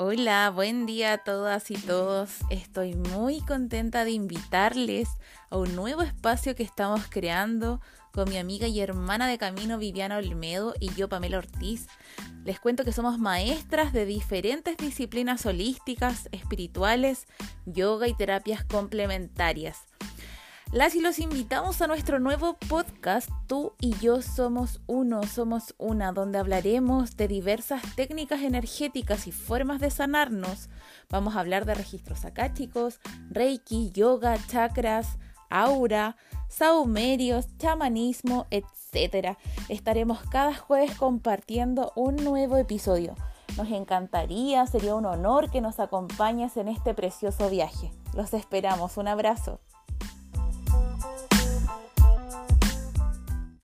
Hola, buen día a todas y todos. Estoy muy contenta de invitarles a un nuevo espacio que estamos creando con mi amiga y hermana de camino Viviana Olmedo y yo Pamela Ortiz. Les cuento que somos maestras de diferentes disciplinas holísticas, espirituales, yoga y terapias complementarias. Las y los invitamos a nuestro nuevo podcast Tú y yo somos uno, somos una, donde hablaremos de diversas técnicas energéticas y formas de sanarnos. Vamos a hablar de registros akáshicos, reiki, yoga, chakras, aura, saumerios, chamanismo, etc. Estaremos cada jueves compartiendo un nuevo episodio. Nos encantaría, sería un honor que nos acompañes en este precioso viaje. Los esperamos, un abrazo.